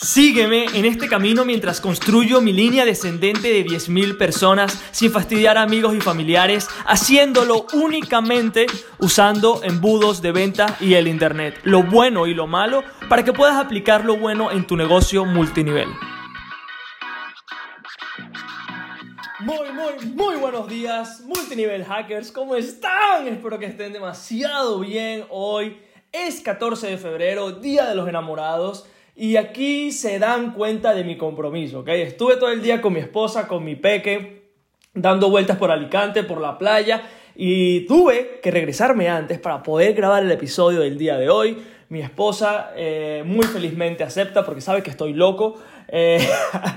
Sígueme en este camino mientras construyo mi línea descendente de 10.000 personas sin fastidiar a amigos y familiares, haciéndolo únicamente usando embudos de venta y el Internet, lo bueno y lo malo, para que puedas aplicar lo bueno en tu negocio multinivel. Muy, muy, muy buenos días, multinivel hackers, ¿cómo están? Espero que estén demasiado bien hoy. Es 14 de febrero, Día de los Enamorados. Y aquí se dan cuenta de mi compromiso, ¿ok? Estuve todo el día con mi esposa, con mi peque, dando vueltas por Alicante, por la playa, y tuve que regresarme antes para poder grabar el episodio del día de hoy. Mi esposa eh, muy felizmente acepta porque sabe que estoy loco. Eh,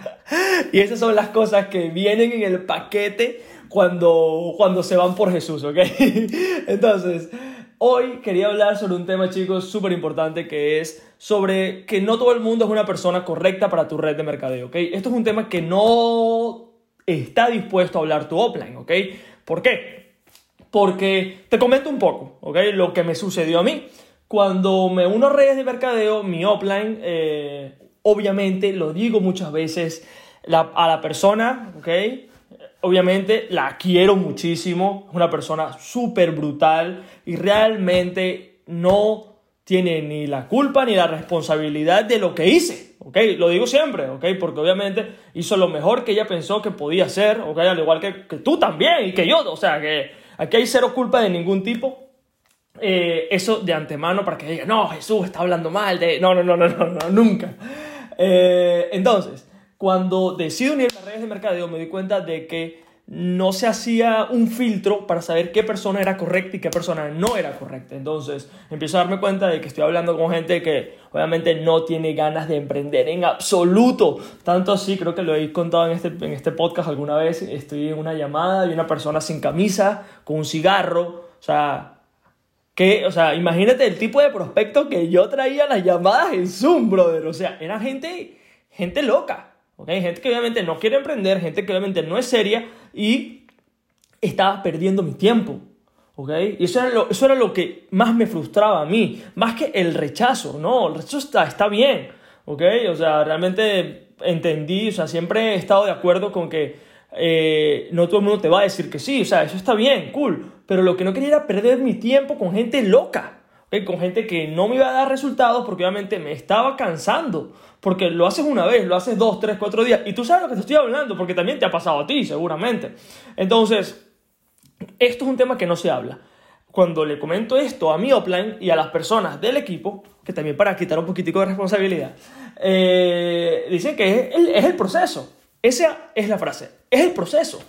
y esas son las cosas que vienen en el paquete cuando, cuando se van por Jesús, ¿ok? Entonces, Hoy quería hablar sobre un tema, chicos, súper importante que es sobre que no todo el mundo es una persona correcta para tu red de mercadeo, ¿ok? Esto es un tema que no está dispuesto a hablar tu offline, ¿ok? ¿Por qué? Porque te comento un poco, ¿ok? Lo que me sucedió a mí. Cuando me uno a redes de mercadeo, mi offline, eh, obviamente, lo digo muchas veces, a la persona, ¿ok? Obviamente la quiero muchísimo, es una persona súper brutal y realmente no tiene ni la culpa ni la responsabilidad de lo que hice, ¿ok? Lo digo siempre, ¿ok? Porque obviamente hizo lo mejor que ella pensó que podía hacer, ¿ok? Al igual que, que tú también y que yo, o sea, que aquí hay cero culpa de ningún tipo. Eh, eso de antemano para que diga, no, Jesús está hablando mal de... No, no, no, no, no, no nunca. Eh, entonces, cuando decido unir las redes de mercadeo me di cuenta de que no se hacía un filtro para saber qué persona era correcta y qué persona no era correcta. Entonces empiezo a darme cuenta de que estoy hablando con gente que obviamente no tiene ganas de emprender en absoluto. Tanto así, creo que lo he contado en este, en este podcast alguna vez, estoy en una llamada y una persona sin camisa, con un cigarro, o sea... Que, o sea, imagínate el tipo de prospecto que yo traía las llamadas en Zoom, brother. O sea, era gente, gente loca. Hay Gente que obviamente no quiere emprender, gente que obviamente no es seria y estaba perdiendo mi tiempo. ¿Okay? Y eso era, lo, eso era lo que más me frustraba a mí, más que el rechazo, ¿no? El rechazo está, está bien, ¿ok? O sea, realmente entendí, o sea, siempre he estado de acuerdo con que eh, no todo el mundo te va a decir que sí, o sea, eso está bien, cool, pero lo que no quería era perder mi tiempo con gente loca, con gente que no me iba a dar resultados porque obviamente me estaba cansando. Porque lo haces una vez, lo haces dos, tres, cuatro días y tú sabes lo que te estoy hablando porque también te ha pasado a ti, seguramente. Entonces, esto es un tema que no se habla. Cuando le comento esto a mi offline y a las personas del equipo, que también para quitar un poquitico de responsabilidad, eh, dicen que es el, es el proceso. Esa es la frase, es el proceso.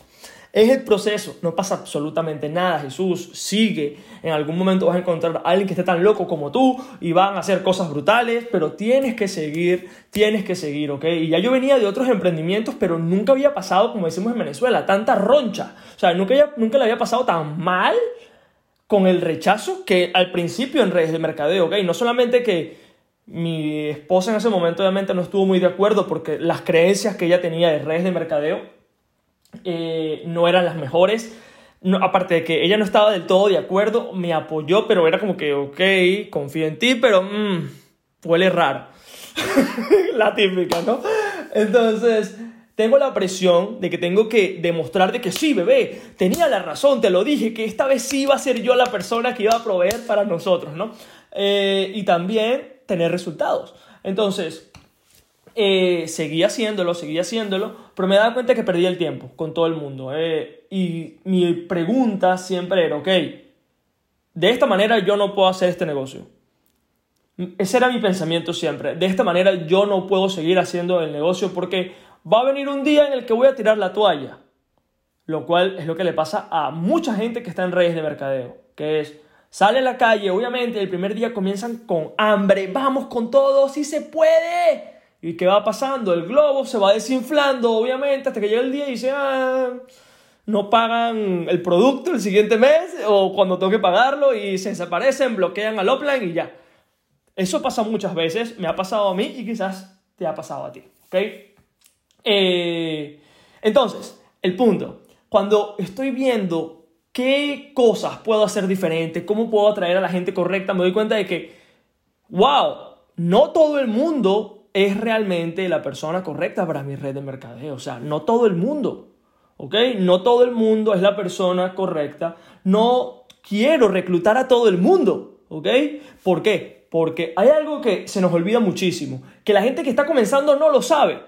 Es el proceso, no pasa absolutamente nada. Jesús sigue. En algún momento vas a encontrar a alguien que esté tan loco como tú y van a hacer cosas brutales, pero tienes que seguir, tienes que seguir, ¿ok? Y ya yo venía de otros emprendimientos, pero nunca había pasado, como decimos en Venezuela, tanta roncha. O sea, nunca, nunca le había pasado tan mal con el rechazo que al principio en redes de mercadeo, ¿ok? No solamente que mi esposa en ese momento obviamente no estuvo muy de acuerdo porque las creencias que ella tenía de redes de mercadeo eh, no eran las mejores. No, aparte de que ella no estaba del todo de acuerdo, me apoyó, pero era como que, ok, confío en ti, pero mmm, huele raro. la típica, ¿no? Entonces, tengo la presión de que tengo que demostrar de que sí, bebé, tenía la razón, te lo dije, que esta vez sí iba a ser yo la persona que iba a proveer para nosotros, ¿no? Eh, y también tener resultados. Entonces, eh, seguía haciéndolo, seguía haciéndolo, pero me daba cuenta que perdía el tiempo con todo el mundo. Eh, y mi pregunta siempre era, ok, de esta manera yo no puedo hacer este negocio. Ese era mi pensamiento siempre. De esta manera yo no puedo seguir haciendo el negocio porque va a venir un día en el que voy a tirar la toalla. Lo cual es lo que le pasa a mucha gente que está en redes de mercadeo. Que es, sale a la calle, obviamente el primer día comienzan con hambre, vamos con todo, si se puede ¿Y qué va pasando? El globo se va desinflando, obviamente, hasta que llega el día y dice, ah, no pagan el producto el siguiente mes o cuando tengo que pagarlo y se desaparecen, bloquean al offline y ya. Eso pasa muchas veces, me ha pasado a mí y quizás te ha pasado a ti, ¿ok? Eh, entonces, el punto, cuando estoy viendo qué cosas puedo hacer diferente, cómo puedo atraer a la gente correcta, me doy cuenta de que, wow, no todo el mundo es realmente la persona correcta para mi red de mercadeo. O sea, no todo el mundo, ¿ok? No todo el mundo es la persona correcta. No quiero reclutar a todo el mundo, ¿ok? ¿Por qué? Porque hay algo que se nos olvida muchísimo, que la gente que está comenzando no lo sabe.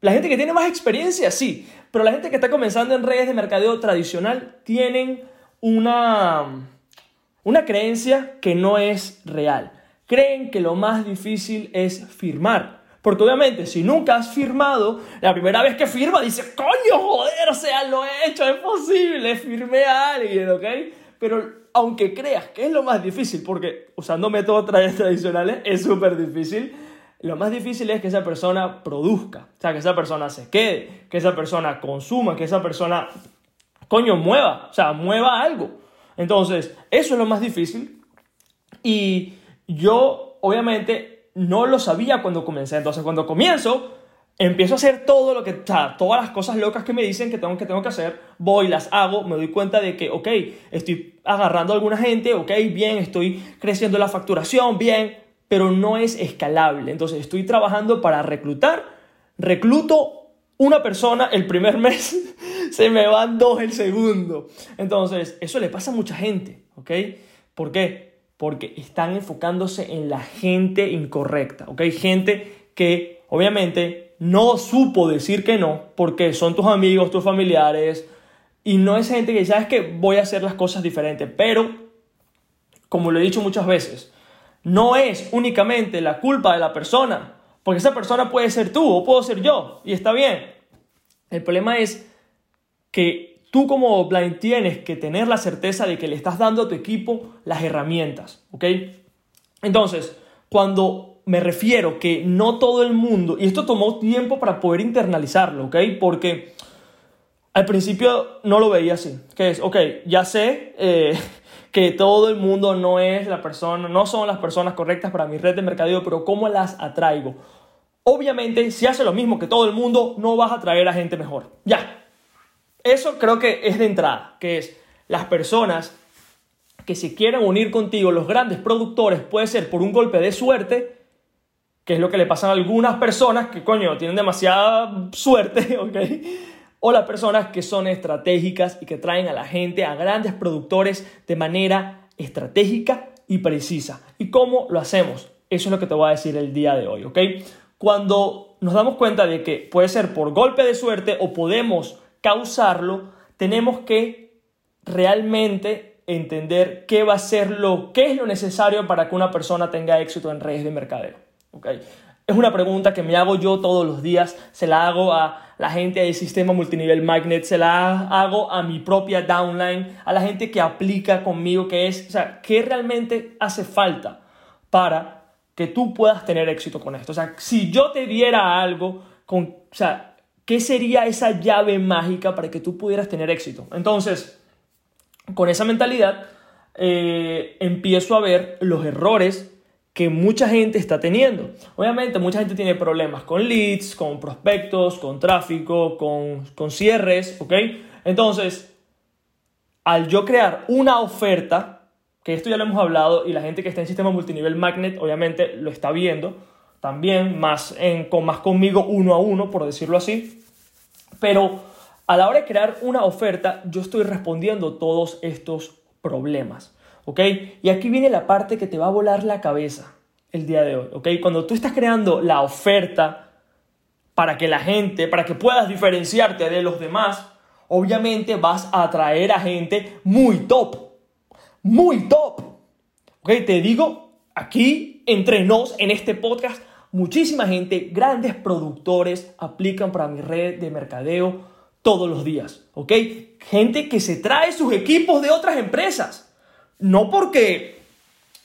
La gente que tiene más experiencia, sí, pero la gente que está comenzando en redes de mercadeo tradicional tienen una, una creencia que no es real. Creen que lo más difícil es firmar. Porque obviamente, si nunca has firmado, la primera vez que firma dice, coño, joder, o sea, lo he hecho, es posible, firmé a alguien, ¿ok? Pero aunque creas que es lo más difícil, porque usando métodos tradicionales es súper difícil, lo más difícil es que esa persona produzca, o sea, que esa persona se quede, que esa persona consuma, que esa persona, coño, mueva, o sea, mueva algo. Entonces, eso es lo más difícil. Y yo, obviamente, no lo sabía cuando comencé. Entonces, cuando comienzo, empiezo a hacer todo lo que, o todas las cosas locas que me dicen que tengo, que tengo que hacer, voy, las hago, me doy cuenta de que, ok, estoy agarrando a alguna gente, ok, bien, estoy creciendo la facturación, bien, pero no es escalable. Entonces, estoy trabajando para reclutar, recluto una persona el primer mes, se me van dos el segundo. Entonces, eso le pasa a mucha gente, ¿ok? ¿Por qué? Porque están enfocándose en la gente incorrecta, ¿ok? Gente que obviamente no supo decir que no porque son tus amigos, tus familiares y no es gente que sabes que voy a hacer las cosas diferentes, pero como lo he dicho muchas veces, no es únicamente la culpa de la persona, porque esa persona puede ser tú o puedo ser yo y está bien. El problema es que tú como blind tienes que tener la certeza de que le estás dando a tu equipo las herramientas, ¿ok? Entonces, cuando me refiero que no todo el mundo, y esto tomó tiempo para poder internalizarlo, ¿ok? Porque al principio no lo veía así, que es, ok, ya sé eh, que todo el mundo no es la persona, no son las personas correctas para mi red de mercadeo, pero ¿cómo las atraigo? Obviamente, si hace lo mismo que todo el mundo, no vas a atraer a gente mejor. Ya, eso creo que es de entrada, que es las personas que se quieran unir contigo, los grandes productores, puede ser por un golpe de suerte, que es lo que le pasa a algunas personas que, coño, tienen demasiada suerte, ¿ok? O las personas que son estratégicas y que traen a la gente, a grandes productores, de manera estratégica y precisa. ¿Y cómo lo hacemos? Eso es lo que te voy a decir el día de hoy, ¿ok? Cuando nos damos cuenta de que puede ser por golpe de suerte o podemos causarlo, tenemos que realmente entender qué va a ser lo, qué es lo necesario para que una persona tenga éxito en redes de mercadeo. ¿okay? Es una pregunta que me hago yo todos los días, se la hago a la gente del sistema multinivel Magnet, se la hago a mi propia downline, a la gente que aplica conmigo, que es, o sea, ¿qué realmente hace falta para que tú puedas tener éxito con esto? O sea, si yo te diera algo, con, o sea, ¿Qué sería esa llave mágica para que tú pudieras tener éxito? Entonces, con esa mentalidad, eh, empiezo a ver los errores que mucha gente está teniendo. Obviamente, mucha gente tiene problemas con leads, con prospectos, con tráfico, con, con cierres, ¿ok? Entonces, al yo crear una oferta, que esto ya lo hemos hablado y la gente que está en sistema multinivel magnet obviamente lo está viendo, también, más, en, con, más conmigo uno a uno, por decirlo así. Pero a la hora de crear una oferta, yo estoy respondiendo todos estos problemas. ¿Ok? Y aquí viene la parte que te va a volar la cabeza el día de hoy. ¿Ok? Cuando tú estás creando la oferta para que la gente, para que puedas diferenciarte de los demás, obviamente vas a atraer a gente muy top. Muy top. ¿Ok? Te digo aquí entre nos en este podcast Muchísima gente, grandes productores, aplican para mi red de mercadeo todos los días, ¿ok? Gente que se trae sus equipos de otras empresas. No porque,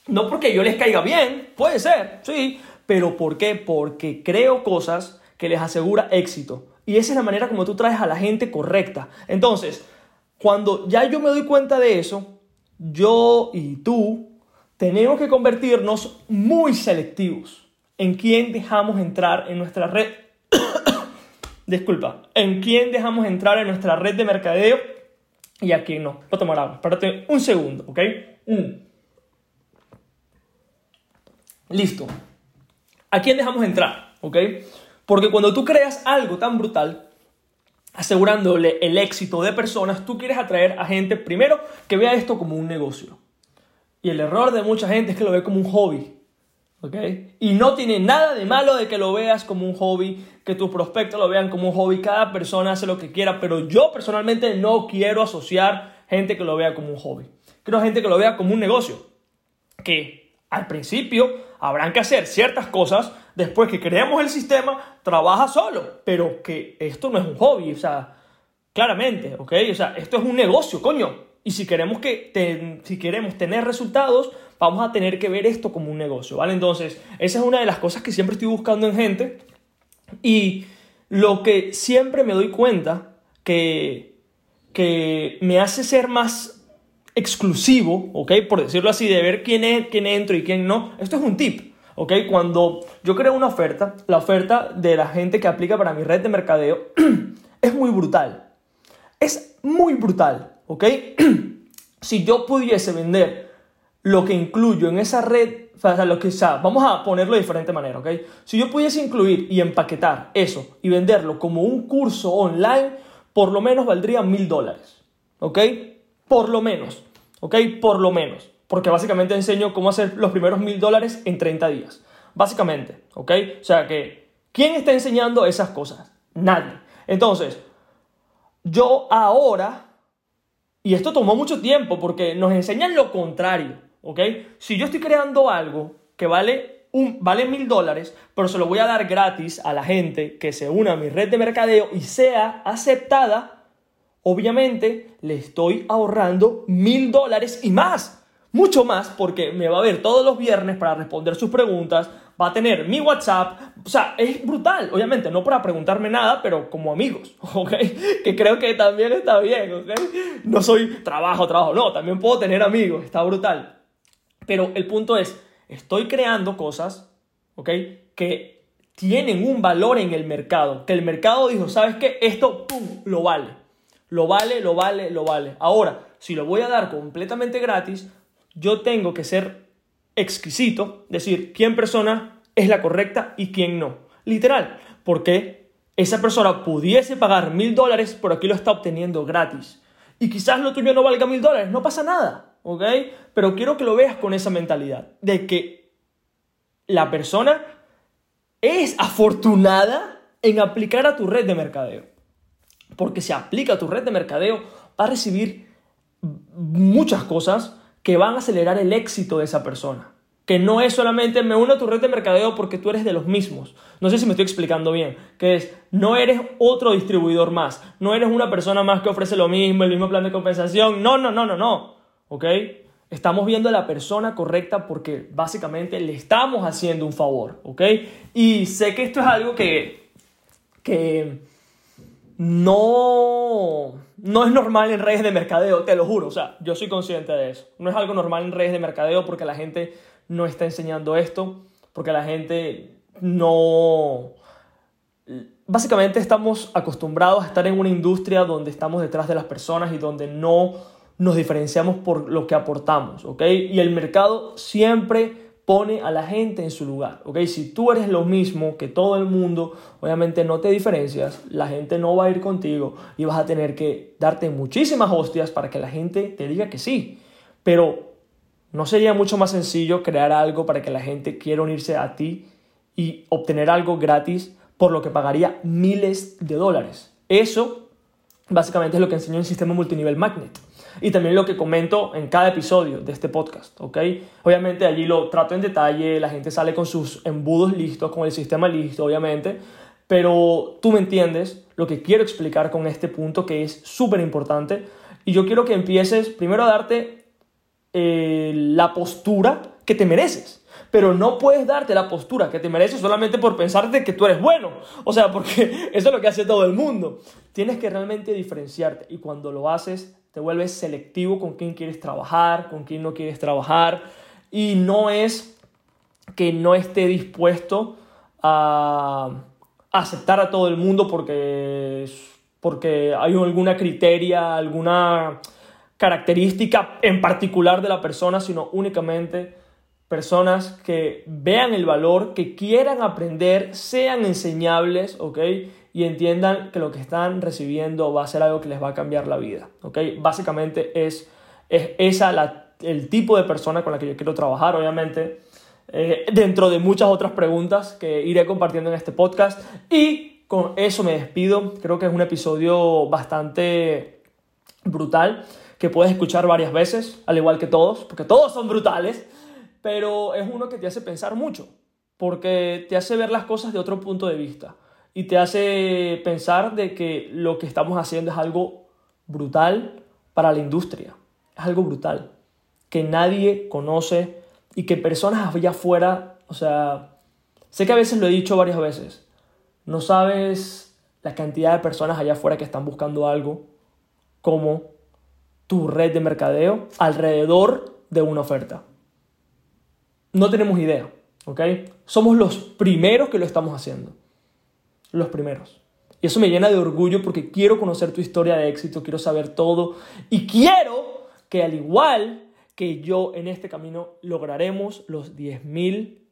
no porque yo les caiga bien, puede ser, sí, pero ¿por qué? Porque creo cosas que les asegura éxito. Y esa es la manera como tú traes a la gente correcta. Entonces, cuando ya yo me doy cuenta de eso, yo y tú tenemos que convertirnos muy selectivos en quién dejamos entrar en nuestra red. Disculpa, en quién dejamos entrar en nuestra red de mercadeo y a quién no. Voy a tomar agua. Espérate un segundo, ¿ok? Listo. ¿A quién dejamos entrar? ¿ok? Porque cuando tú creas algo tan brutal, asegurándole el éxito de personas, tú quieres atraer a gente, primero, que vea esto como un negocio. Y el error de mucha gente es que lo ve como un hobby. ¿Ok? Y no tiene nada de malo de que lo veas como un hobby, que tus prospectos lo vean como un hobby. Cada persona hace lo que quiera, pero yo personalmente no quiero asociar gente que lo vea como un hobby. Quiero gente que lo vea como un negocio. Que al principio habrán que hacer ciertas cosas después que creemos el sistema, trabaja solo, pero que esto no es un hobby, o sea, claramente, ¿ok? O sea, esto es un negocio, coño. Y si queremos, que si queremos tener resultados, vamos a tener que ver esto como un negocio, ¿vale? Entonces, esa es una de las cosas que siempre estoy buscando en gente y lo que siempre me doy cuenta que, que me hace ser más exclusivo, ¿ok? Por decirlo así, de ver quién, es, quién entro y quién no. Esto es un tip. ¿ok? Cuando yo creo una oferta, la oferta de la gente que aplica para mi red de mercadeo es muy brutal. Es muy brutal, ¿ok? si yo pudiese vender lo que incluyo en esa red, o sea, lo que sea, vamos a ponerlo de diferente manera, ¿ok? Si yo pudiese incluir y empaquetar eso y venderlo como un curso online, por lo menos valdría mil dólares, ¿ok? Por lo menos, ¿ok? Por lo menos porque básicamente enseño cómo hacer los primeros mil dólares en 30 días. Básicamente, ¿ok? O sea que, ¿quién está enseñando esas cosas? Nadie. Entonces, yo ahora, y esto tomó mucho tiempo porque nos enseñan lo contrario, ¿ok? Si yo estoy creando algo que vale un, vale mil dólares, pero se lo voy a dar gratis a la gente que se una a mi red de mercadeo y sea aceptada, obviamente le estoy ahorrando mil dólares y más mucho más porque me va a ver todos los viernes para responder sus preguntas, va a tener mi WhatsApp, o sea, es brutal, obviamente, no para preguntarme nada, pero como amigos, ¿ok? Que creo que también está bien, ¿ok? No soy trabajo, trabajo, no, también puedo tener amigos, está brutal. Pero el punto es, estoy creando cosas, ¿ok? Que tienen un valor en el mercado, que el mercado dijo, ¿sabes qué? Esto, ¡pum!, lo vale. Lo vale, lo vale, lo vale. Ahora, si lo voy a dar completamente gratis, yo tengo que ser exquisito, decir quién persona es la correcta y quién no. Literal, porque esa persona pudiese pagar mil dólares, pero aquí lo está obteniendo gratis. Y quizás lo tuyo no valga mil dólares, no pasa nada, ¿ok? Pero quiero que lo veas con esa mentalidad, de que la persona es afortunada en aplicar a tu red de mercadeo. Porque si aplica a tu red de mercadeo, va a recibir muchas cosas que van a acelerar el éxito de esa persona. Que no es solamente me uno a tu red de mercadeo porque tú eres de los mismos. No sé si me estoy explicando bien. Que es, no eres otro distribuidor más. No eres una persona más que ofrece lo mismo, el mismo plan de compensación. No, no, no, no, no. ¿Ok? Estamos viendo a la persona correcta porque básicamente le estamos haciendo un favor. ¿Ok? Y sé que esto es algo que, que no, no es normal en redes de mercadeo, te lo juro, o sea, yo soy consciente de eso. No es algo normal en redes de mercadeo porque la gente no está enseñando esto, porque la gente no... Básicamente estamos acostumbrados a estar en una industria donde estamos detrás de las personas y donde no nos diferenciamos por lo que aportamos, ¿ok? Y el mercado siempre pone a la gente en su lugar, ¿ok? Si tú eres lo mismo que todo el mundo, obviamente no te diferencias, la gente no va a ir contigo y vas a tener que darte muchísimas hostias para que la gente te diga que sí. Pero ¿no sería mucho más sencillo crear algo para que la gente quiera unirse a ti y obtener algo gratis por lo que pagaría miles de dólares? Eso básicamente es lo que enseñó el sistema multinivel Magnet y también lo que comento en cada episodio de este podcast, ¿ok? Obviamente allí lo trato en detalle, la gente sale con sus embudos listos, con el sistema listo, obviamente, pero tú me entiendes lo que quiero explicar con este punto que es súper importante y yo quiero que empieces primero a darte eh, la postura que te mereces. Pero no puedes darte la postura que te mereces solamente por pensarte que tú eres bueno. O sea, porque eso es lo que hace todo el mundo. Tienes que realmente diferenciarte y cuando lo haces te vuelves selectivo con quién quieres trabajar, con quién no quieres trabajar y no es que no esté dispuesto a aceptar a todo el mundo porque, porque hay alguna criteria, alguna característica en particular de la persona, sino únicamente personas que vean el valor, que quieran aprender, sean enseñables, ¿ok? Y entiendan que lo que están recibiendo va a ser algo que les va a cambiar la vida, ¿ok? Básicamente es, es esa el tipo de persona con la que yo quiero trabajar, obviamente, eh, dentro de muchas otras preguntas que iré compartiendo en este podcast. Y con eso me despido. Creo que es un episodio bastante brutal que puedes escuchar varias veces, al igual que todos, porque todos son brutales pero es uno que te hace pensar mucho, porque te hace ver las cosas de otro punto de vista y te hace pensar de que lo que estamos haciendo es algo brutal para la industria, es algo brutal, que nadie conoce y que personas allá afuera, o sea, sé que a veces lo he dicho varias veces, no sabes la cantidad de personas allá afuera que están buscando algo como tu red de mercadeo alrededor de una oferta no tenemos idea, ¿ok? Somos los primeros que lo estamos haciendo. Los primeros. Y eso me llena de orgullo porque quiero conocer tu historia de éxito, quiero saber todo y quiero que al igual que yo en este camino lograremos los 10.000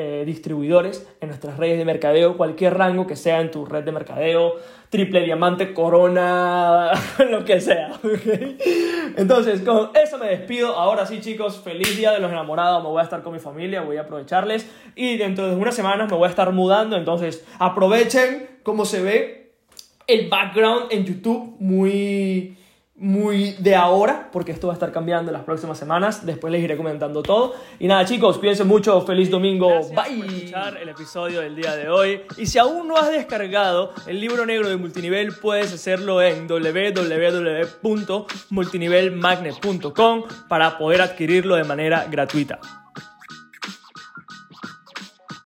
eh, distribuidores en nuestras redes de mercadeo, cualquier rango que sea en tu red de mercadeo, triple diamante, corona, lo que sea. Entonces, con eso me despido. Ahora sí, chicos, feliz día de los enamorados. Me voy a estar con mi familia, voy a aprovecharles. Y dentro de unas semanas me voy a estar mudando. Entonces, aprovechen cómo se ve el background en YouTube. Muy muy de ahora, porque esto va a estar cambiando en las próximas semanas. Después les iré comentando todo. Y nada, chicos, cuídense mucho. Feliz domingo. Bye. Por escuchar el episodio del día de hoy. Y si aún no has descargado el libro negro de multinivel, puedes hacerlo en www.multinivelmagnet.com para poder adquirirlo de manera gratuita.